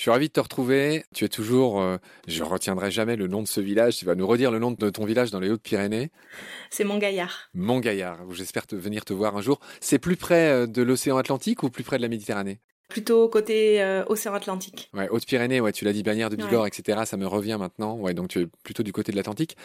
Je suis ravi de te retrouver. Tu es toujours, euh, je retiendrai jamais le nom de ce village. Tu vas nous redire le nom de ton village dans les Hautes-Pyrénées. C'est Montgaillard. Montgaillard, j'espère te venir te voir un jour. C'est plus près euh, de l'océan Atlantique ou plus près de la Méditerranée? Plutôt côté euh, océan Atlantique. Ouais, Hautes-Pyrénées, ouais, tu l'as dit, Bagnères de Bigorre, etc. Ça me revient maintenant. Ouais, donc tu es plutôt du côté de l'Atlantique.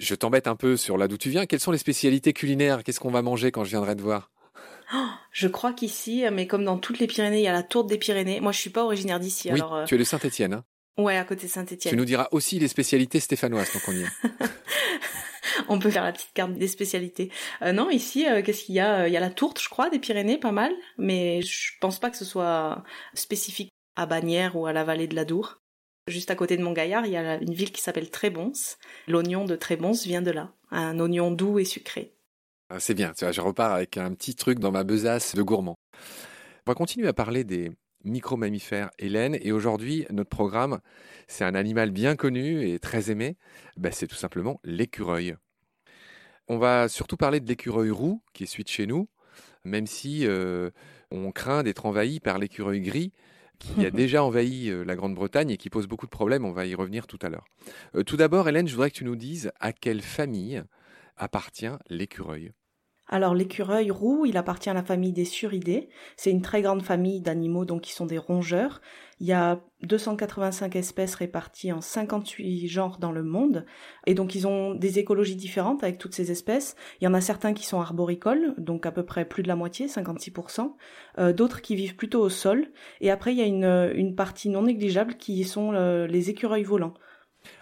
Je t'embête un peu sur là d'où tu viens. Quelles sont les spécialités culinaires? Qu'est-ce qu'on va manger quand je viendrai te voir? je crois qu'ici, mais comme dans toutes les Pyrénées, il y a la tourte des Pyrénées. Moi, je suis pas originaire d'ici. Oui, alors, euh, tu es de Saint-Étienne. Hein Ouais, à côté de Saint-Étienne. tu nous diras aussi les spécialités stéphanoises tant qu'on y est. On peut faire la petite carte des spécialités. Euh, non, ici, euh, qu'est-ce qu'il y a? Il y a la tourte, je crois, des Pyrénées, pas mal, mais je pense pas que ce soit spécifique à Bagnères ou à la vallée de l'Adour. Juste à côté de Montgaillard, il y a une ville qui s'appelle Trébons. L'oignon de Trébons vient de là, un oignon doux et sucré. Ah, C'est bien, tu vois, je repars avec un petit truc dans ma besace de gourmand. On va continuer à parler des micro-mammifères Hélène, et aujourd'hui, notre programme, c'est un animal bien connu et très aimé, Ben, c'est tout simplement l'écureuil. On va surtout parler de l'écureuil roux, qui est celui de chez nous, même si euh, on craint d'être envahi par l'écureuil gris, qui a déjà envahi euh, la Grande-Bretagne et qui pose beaucoup de problèmes, on va y revenir tout à l'heure. Euh, tout d'abord, Hélène, je voudrais que tu nous dises à quelle famille appartient l'écureuil. Alors l'écureuil roux, il appartient à la famille des suridés. C'est une très grande famille d'animaux donc qui sont des rongeurs. Il y a 285 espèces réparties en 58 genres dans le monde et donc ils ont des écologies différentes avec toutes ces espèces. Il y en a certains qui sont arboricoles, donc à peu près plus de la moitié, 56%, euh, d'autres qui vivent plutôt au sol et après il y a une, partie non négligeable qui sont euh, les écureuils volants.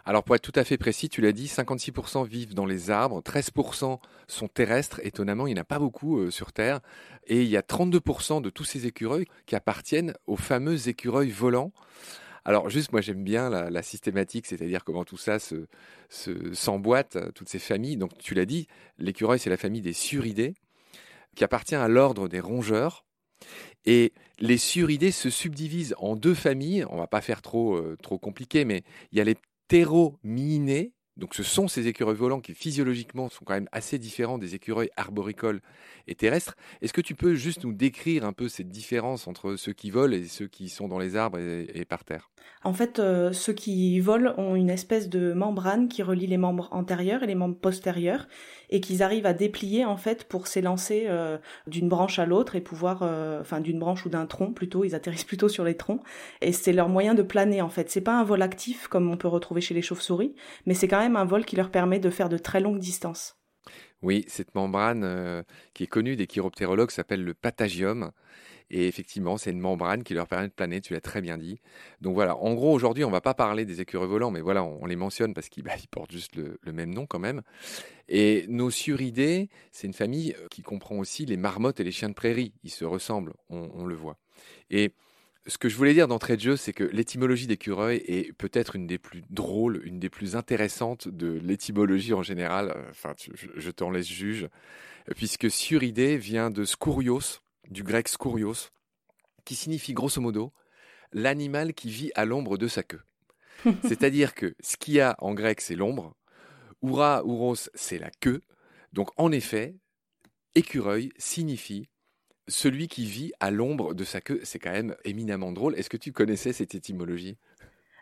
Alors pour être tout à fait précis, tu l'as dit, 56% vivent dans les arbres, 13% sont terrestres, étonnamment il n'y en a pas beaucoup euh, sur Terre, et il y a 32% de tous ces écureuils qui appartiennent aux fameux écureuils volants. Alors juste, moi j'aime bien la, systématique, c'est-à-dire comment tout ça se, se- s'emboîte, euh, toutes ces familles. Donc tu l'as dit, l'écureuil c'est la famille des suridés, qui appartient à l'ordre des rongeurs. Et les suridés se subdivisent en deux familles, on va pas faire trop, euh, trop compliqué, mais il y a les ptérominés Donc ce sont ces écureuils volants qui physiologiquement sont quand même assez différents des écureuils arboricoles et terrestres. Est-ce que tu peux juste nous décrire un peu cette différence entre ceux qui volent et ceux qui sont dans les arbres et, par terre? En fait, euh, ceux qui volent ont une espèce de membrane qui relie les membres antérieurs et les membres postérieurs et qu'ils arrivent à déplier en fait pour s'élancer euh, d'une branche à l'autre et pouvoir, euh, enfin d'une branche ou d'un tronc plutôt, ils atterrissent plutôt sur les troncs et c'est leur moyen de planer en fait. C'est pas un vol actif comme on peut retrouver chez les chauves-souris, mais c'est quand même un vol qui leur permet de faire de très longues distances. Oui, cette membrane euh, qui est connue des chiroptérologues s'appelle le patagium. Et effectivement, c'est une membrane qui leur permet de planer, tu l'as très bien dit. Donc voilà, en gros, aujourd'hui, on ne va pas parler des écureuils volants, mais voilà, on, les mentionne parce qu'ils bah, portent juste le, même nom quand même. Et nos suridés, c'est une famille qui comprend aussi les marmottes et les chiens de prairie. Ils se ressemblent, on, on le voit. Et ce que je voulais dire d'entrée de jeu, c'est que l'étymologie d'écureuil est peut-être une des plus drôles, une des plus intéressantes de l'étymologie en général. Enfin, je, t'en laisse juge, puisque suridé vient de scourios, du grec scourios, qui signifie grosso modo l'animal qui vit à l'ombre de sa queue. C'est-à-dire que skia en grec, c'est l'ombre, oura, ouros, c'est la queue. Donc en effet, écureuil signifie celui qui vit à l'ombre de sa queue, c'est quand même éminemment drôle. Est-ce que tu connaissais cette étymologie?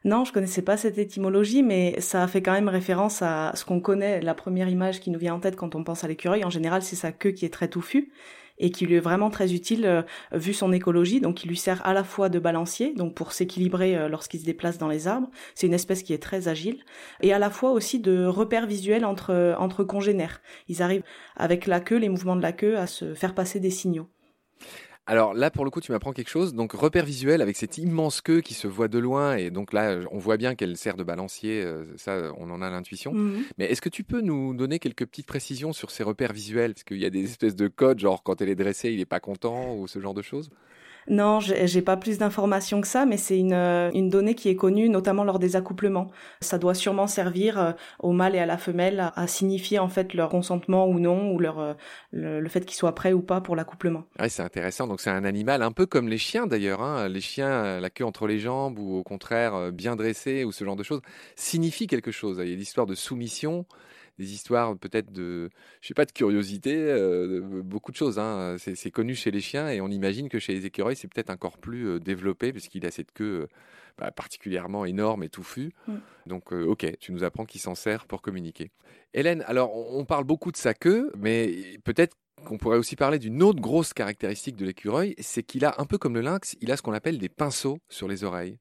Non, je connaissais pas cette étymologie, mais ça fait quand même référence à ce qu'on connaît. La première image qui nous vient en tête quand on pense à l'écureuil, en général, c'est sa queue qui est très touffue et qui lui est vraiment très utile euh, vu son écologie. Donc, il lui sert à la fois de balancier, donc pour s'équilibrer euh, lorsqu'il se déplace dans les arbres. C'est une espèce qui est très agile et à la fois aussi de repère visuel entre entre congénères. Ils arrivent avec la queue, les mouvements de la queue, à se faire passer des signaux. Alors là, pour le coup, tu m'apprends quelque chose. Donc, repère visuel avec cette immense queue qui se voit de loin. Et donc là, on voit bien qu'elle sert de balancier. Euh, ça, on en a l'intuition. Mhm. Mais est-ce que tu peux nous donner quelques petites précisions sur ces repères visuels? Parce qu'il y a des espèces de codes, genre quand elle est dressée, il n'est pas content ou ce genre de choses? Non, j'ai pas plus d'informations que ça, mais c'est une, euh, une donnée qui est connue notamment lors des accouplements. Ça doit sûrement servir euh, au mâle et à la femelle à, signifier en fait leur consentement ou non, ou leur euh, le, fait qu'ils soient prêts ou pas pour l'accouplement. Ouais, c'est intéressant. Donc c'est un animal un peu comme les chiens d'ailleurs. Hein. Les chiens, la queue entre les jambes ou au contraire bien dressée ou ce genre de choses signifie quelque chose. Il y a l'histoire de soumission des histoires peut-être de, je sais pas, de curiosité, euh, beaucoup de choses. Hein. C'est connu chez les chiens et on imagine que chez les écureuils, c'est peut-être encore plus euh, développé puisqu'il a cette queue euh, bah, particulièrement énorme et touffue. Mm. Donc, ok, tu nous apprends qu'il s'en sert pour communiquer. Hélène, alors on parle beaucoup de sa queue, mais peut-être qu'on pourrait aussi parler d'une autre grosse caractéristique de l'écureuil, c'est qu'il a, un peu comme le lynx, il a ce qu'on appelle des pinceaux sur les oreilles.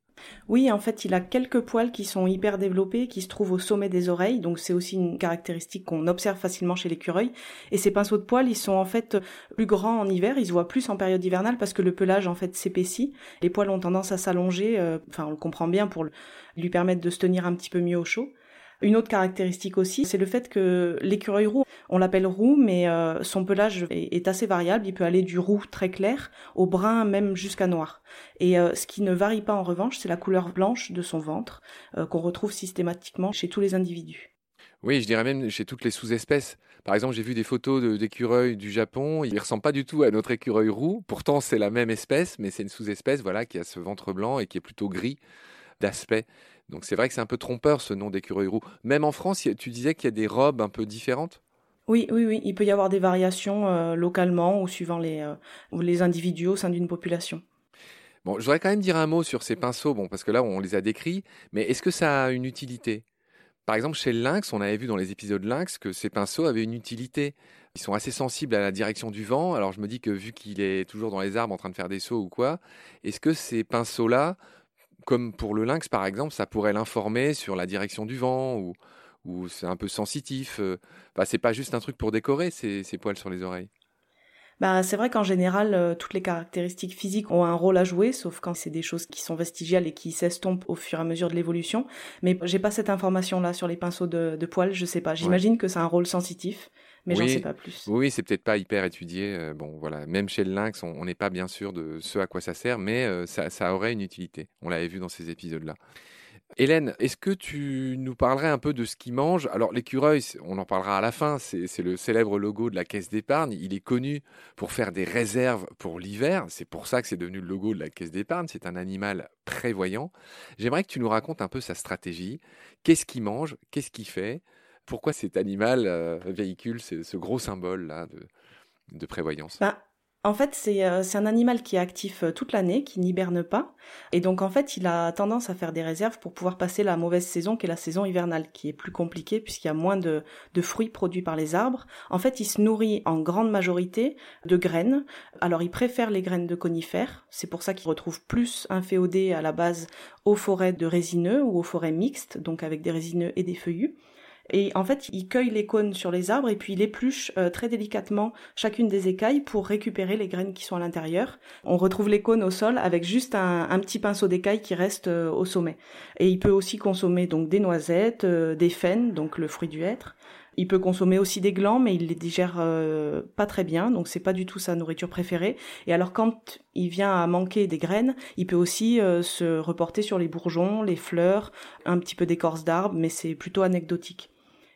Oui, en fait, il a quelques poils qui sont hyper développés, qui se trouvent au sommet des oreilles, donc c'est aussi une caractéristique qu'on observe facilement chez l'écureuil. Et ces pinceaux de poils, ils sont en fait plus grands en hiver, ils se voient plus en période hivernale parce que le pelage en fait s'épaissit. Les poils ont tendance à s'allonger, euh, enfin on le comprend bien pour lui permettre de se tenir un petit peu mieux au chaud. Une autre caractéristique aussi, c'est le fait que l'écureuil roux, on l'appelle roux, mais euh, son pelage est, assez variable. Il peut aller du roux très clair au brun, même jusqu'à noir. Et euh, ce qui ne varie pas en revanche, c'est la couleur blanche de son ventre, euh, qu'on retrouve systématiquement chez tous les individus. Oui, je dirais même chez toutes les sous-espèces. Par exemple, j'ai vu des photos d'écureuils du Japon. Ils ne ressemblent pas du tout à notre écureuil roux. Pourtant, c'est la même espèce, mais c'est une sous-espèce voilà, qui a ce ventre blanc et qui est plutôt gris d'aspect. Donc c'est vrai que c'est un peu trompeur ce nom d'écureuil roux. Même en France, tu disais qu'il y a des robes un peu différentes? Oui, oui, oui. Il peut y avoir des variations euh, localement ou suivant les, euh, les individus au sein d'une population. Bon, je voudrais quand même dire un mot sur ces pinceaux, bon, parce que là, on les a décrits, mais est-ce que ça a une utilité? Par exemple, chez le lynx, on avait vu dans les épisodes lynx que ces pinceaux avaient une utilité. Ils sont assez sensibles à la direction du vent, alors je me dis que vu qu'il est toujours dans les arbres en train de faire des sauts ou quoi, est-ce que ces pinceaux-là comme pour le lynx par exemple, ça pourrait l'informer sur la direction du vent ou, ou c'est un peu sensitif. Euh, enfin, c'est pas juste un truc pour décorer ces, poils sur les oreilles. Bah, c'est vrai qu'en général, euh, toutes les caractéristiques physiques ont un rôle à jouer, sauf quand c'est des choses qui sont vestigiales et qui s'estompent au fur et à mesure de l'évolution. Mais j'ai pas cette information-là sur les pinceaux de, poils, je sais pas. J'imagine que c'est un rôle sensitif mais oui, j'en sais pas plus. Oui, c'est peut-être pas hyper étudié. Euh, bon, voilà, même chez le lynx, on n'est pas bien sûr de ce à quoi ça sert, mais euh, ça, aurait une utilité. On l'avait vu dans ces épisodes-là. Hélène, est-ce que tu nous parlerais un peu de ce qu'ils mangent Alors l'écureuil, on en parlera à la fin, c'est le célèbre logo de la caisse d'épargne. Il est connu pour faire des réserves pour l'hiver, c'est pour ça que c'est devenu le logo de la caisse d'épargne, c'est un animal prévoyant. J'aimerais que tu nous racontes un peu sa stratégie. Qu'est-ce qu'il mange? Qu'est-ce qu'il fait? Pourquoi cet animal euh, véhicule ce, gros symbole-là de, prévoyance? Bah, en fait, euh, c'est un animal qui est actif euh, toute l'année, qui n'hiberne pas. Et donc, en fait, il a tendance à faire des réserves pour pouvoir passer la mauvaise saison, qui est la saison hivernale, qui est plus compliquée puisqu'il y a moins de, de, fruits produits par les arbres. En fait, il se nourrit en grande majorité de graines. Alors, il préfère les graines de conifères. C'est pour ça qu'il retrouve plus un féodé à la base aux forêts de résineux ou aux forêts mixtes, donc avec des résineux et des feuillus. Et en fait, il cueille les cônes sur les arbres et puis il épluche euh, très délicatement chacune des écailles pour récupérer les graines qui sont à l'intérieur. On retrouve les cônes au sol avec juste un, petit pinceau d'écailles qui reste euh, au sommet. Et il peut aussi consommer donc des noisettes, euh, des faines, donc le fruit du hêtre. Il peut consommer aussi des glands, mais il les digère pas très bien, donc c'est pas du tout sa nourriture préférée. Et alors quand il vient à manquer des graines, il peut aussi se reporter sur les bourgeons, les fleurs, un petit peu d'écorce d'arbre, mais c'est plutôt anecdotique.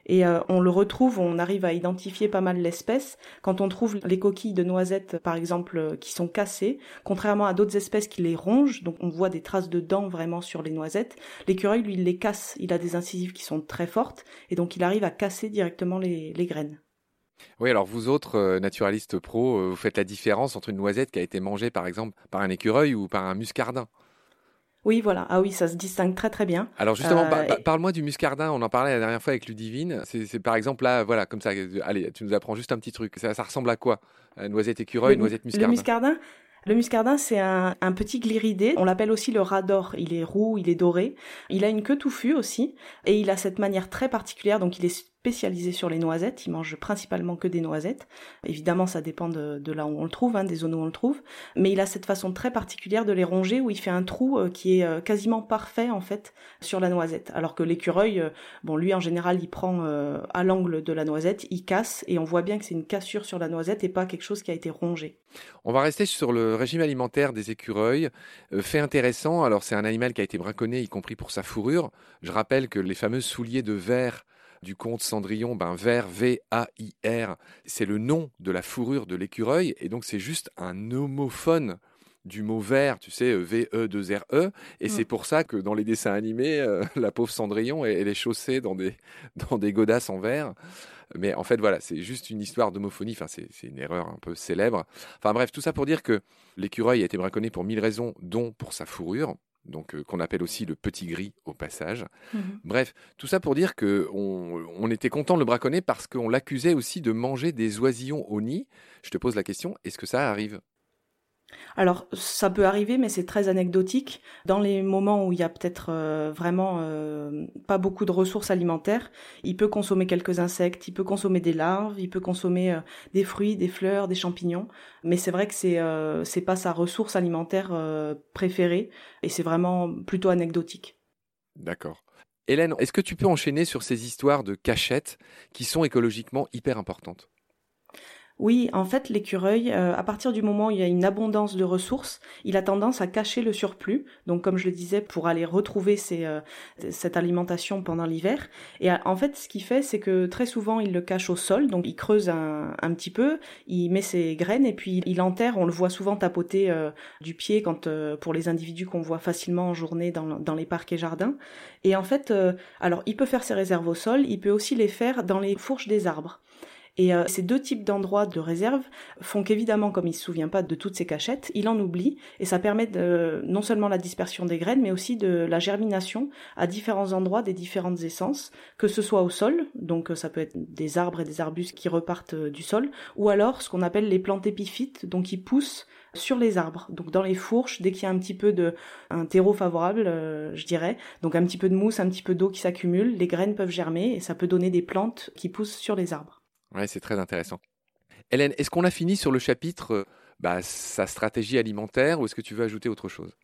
Et euh, on le retrouve, on arrive à identifier pas mal l'espèce quand on trouve les coquilles de noisettes, par exemple, euh, qui sont cassées, contrairement à d'autres espèces qui les rongent, donc on voit des traces de dents vraiment sur les noisettes. L'écureuil, lui, il les casse, il a des incisives qui sont très fortes, et donc il arrive à casser directement les, graines. Oui, alors vous autres euh, naturalistes pro, vous faites la différence entre une noisette qui a été mangée par exemple par un écureuil ou par un muscardin. Oui, voilà. Ah oui, ça se distingue très très bien. Alors justement, euh, parle-moi du muscardin. On en parlait la dernière fois avec Ludivine. C'est par exemple là, voilà, comme ça. Allez, tu nous apprends juste un petit truc. Ça, ressemble à quoi? Noisette écureuil, noisette muscardin. Le muscardin, le muscardin, c'est un, petit gliridé. On l'appelle aussi le rat d'or. Il est roux, il est doré. Il a une queue touffue aussi. Et il a cette manière très particulière. Donc, il est spécialisé sur les noisettes. Il mange principalement que des noisettes. Évidemment, ça dépend de, là où on le trouve, hein, des zones où on le trouve. Mais il a cette façon très particulière de les ronger où il fait un trou euh, qui est euh, quasiment parfait, en fait, sur la noisette. Alors que l'écureuil, euh, bon, lui, en général, il prend à l'angle de la noisette, il casse et on voit bien que c'est une cassure sur la noisette et pas quelque chose qui a été rongé. On va rester sur le régime alimentaire des écureuils. Fait intéressant, alors c'est un animal qui a été braconné, y compris pour sa fourrure. Je rappelle que les fameux souliers de verre du comte Cendrillon, ben verre V-A-I-R, c'est le nom de la fourrure de l'écureuil, et donc c'est juste un homophone du mot vert, tu sais, V-E-2-R-E. Et mm. c'est pour ça que dans les dessins animés, euh, la pauvre Cendrillon, elle, est chaussée dans des, dans des godasses en verre. Mais en fait, voilà, c'est juste une histoire d'homophonie. Enfin, c'est une erreur un peu célèbre. Enfin bref, tout ça pour dire que l'écureuil a été braconné pour mille raisons, dont pour sa fourrure. Donc, euh, qu'on appelle aussi le petit gris au passage. Mhm. Bref, tout ça pour dire que on, était content de le braconner parce qu'on l'accusait aussi de manger des oisillons au nid. Je te pose la question, est-ce que ça arrive? Alors ça peut arriver, mais c'est très anecdotique. Dans les moments où il y a peut-être euh, vraiment euh, pas beaucoup de ressources alimentaires, il peut consommer quelques insectes, il peut consommer des larves, il peut consommer euh, des fruits, des fleurs, des champignons. Mais c'est vrai que c'est c'est pas sa ressource alimentaire préférée et c'est vraiment plutôt anecdotique. D'accord. Hélène, est-ce que tu peux enchaîner sur ces histoires de cachettes qui sont écologiquement hyper importantes? Oui, en fait, l'écureuil, euh, à partir du moment où il y a une abondance de ressources, il a tendance à cacher le surplus. Donc, comme je le disais, pour aller retrouver euh, cette alimentation pendant l'hiver. Et euh, en fait, ce qu'il fait, c'est que très souvent, il le cache au sol. Donc, il creuse un, petit peu, il met ses graines et puis il enterre. On le voit souvent tapoter du pied quand pour les individus qu'on voit facilement en journée dans, dans, les parcs et jardins. Et en fait, alors, il peut faire ses réserves au sol, il peut aussi les faire dans les fourches des arbres. Et euh, ces deux types d'endroits de réserve font qu'évidemment, comme il se souvient pas de toutes ces cachettes, il en oublie et ça permet de, non seulement la dispersion des graines, mais aussi de la germination à différents endroits des différentes essences, que ce soit au sol, donc euh, ça peut être des arbres et des arbustes qui repartent euh, du sol, ou alors ce qu'on appelle les plantes épiphytes, donc qui poussent sur les arbres, donc dans les fourches, dès qu'il y a un petit peu de un terreau favorable, je dirais, donc un petit peu de mousse, un petit peu d'eau qui s'accumule, les graines peuvent germer et ça peut donner des plantes qui poussent sur les arbres. Ouais, c'est très intéressant. Hélène, est-ce qu'on a fini sur le chapitre euh, bah, sa stratégie alimentaire ou est-ce que tu veux ajouter autre chose?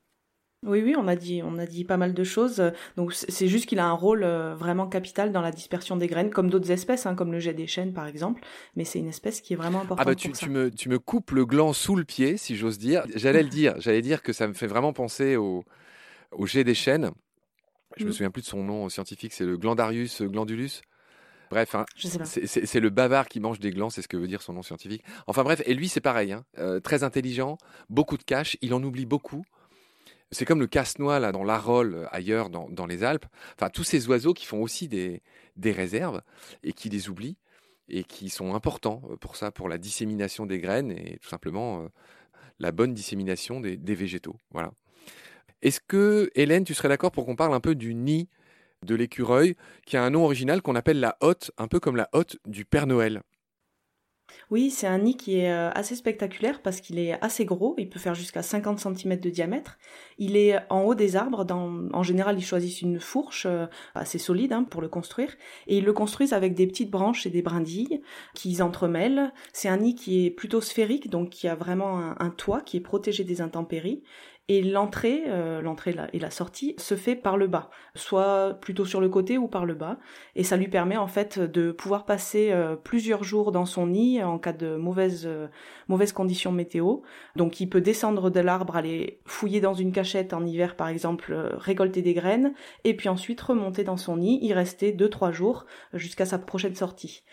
Oui, oui, on a dit, on a dit pas mal de choses. Donc c'est juste qu'il a un rôle euh, vraiment capital dans la dispersion des graines, comme d'autres espèces, hein, comme le jet des chênes par exemple. Mais c'est une espèce qui est vraiment importante. Ah bah tu, me, tu me coupes le gland sous le pied, si j'ose dire. J'allais le dire, j'allais dire que ça me fait vraiment penser au, au jet des chênes. Je me Mm. souviens plus de son nom scientifique, c'est le Glandarius glandulus. Bref, hein, c'est- le bavard qui mange des glands, c'est ce que veut dire son nom scientifique. Enfin bref, et lui c'est pareil, hein, euh, très intelligent, beaucoup de cash, il en oublie beaucoup. C'est comme le casse-noix là dans l'Arole, euh, ailleurs dans, dans les Alpes. Enfin tous ces oiseaux qui font aussi des, des réserves et qui les oublient et qui sont importants euh, pour ça, pour la dissémination des graines et tout simplement euh, la bonne dissémination des, des végétaux. Voilà. Est-ce que Hélène, tu serais d'accord pour qu'on parle un peu du nid? De l'écureuil, qui a un nom original qu'on appelle la hotte, un peu comme la hotte du Père Noël. Oui, c'est un nid qui est euh, assez spectaculaire parce qu'il est assez gros, il peut faire jusqu'à 50 cm de diamètre. Il est en haut des arbres, dans... en général ils choisissent une fourche euh, assez solide hein, pour le construire, et ils le construisent avec des petites branches et des brindilles qu'ils entremêlent. C'est un nid qui est plutôt sphérique, donc qui a vraiment un, un toit qui est protégé des intempéries. Et l'entrée, euh, l'entrée et la sortie se fait par le bas, soit plutôt sur le côté ou par le bas, et ça lui permet en fait de pouvoir passer euh, plusieurs jours dans son nid en cas de mauvaises euh, mauvaises conditions météo. Donc il peut descendre de l'arbre, aller fouiller dans une cachette en hiver par exemple, euh, récolter des graines, et puis ensuite remonter dans son nid, y rester deux trois jours jusqu'à sa prochaine sortie.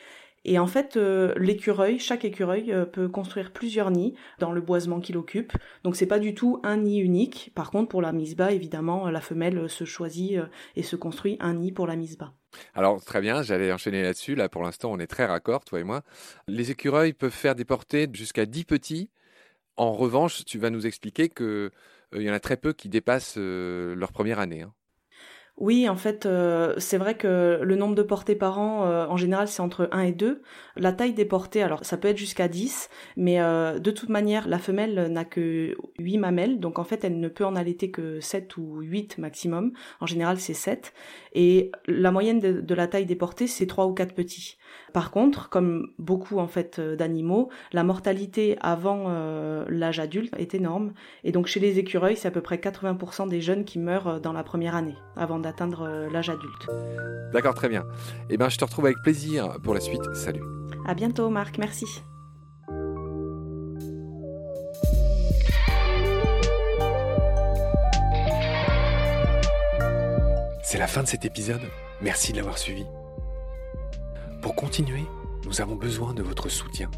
Et en fait, euh, l'écureuil, chaque écureuil euh, peut construire plusieurs nids dans le boisement qu'il occupe. Donc c'est pas du tout un nid unique. Par contre, pour la mise bas, évidemment, la femelle se choisit euh, et se construit un nid pour la mise bas. Alors très bien, j'allais enchaîner là-dessus. Là pour l'instant, on est très raccord, toi et moi. Les écureuils peuvent faire des portées jusqu'à 10 petits. En revanche, tu vas nous expliquer que il y en a très peu qui dépassent leur première année. Hein. Oui, en fait, euh, c'est vrai que le nombre de portées par an, euh, en général, c'est entre 1 et 2. La taille des portées, alors ça peut être jusqu'à 10, mais euh, de toute manière, la femelle n'a que 8 mamelles, donc en fait, elle ne peut en allaiter que 7 ou 8 maximum. En général, c'est 7. Et la moyenne de, la taille des portées, c'est 3 ou 4 petits. Par contre, comme beaucoup en fait d'animaux, la mortalité avant l'âge adulte est énorme. Et donc chez les écureuils, c'est à peu près 80% des jeunes qui meurent dans la première année, avant d'atteindre euh, l'âge adulte. D'accord, très bien. Eh ben, je te retrouve avec plaisir pour la suite. Salut. À bientôt, Marc. Merci. C'est la fin de cet épisode. Merci de l'avoir suivi. Pour continuer, nous avons besoin de votre soutien.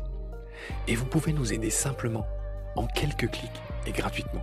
Et vous pouvez nous aider simplement, en quelques clics et gratuitement.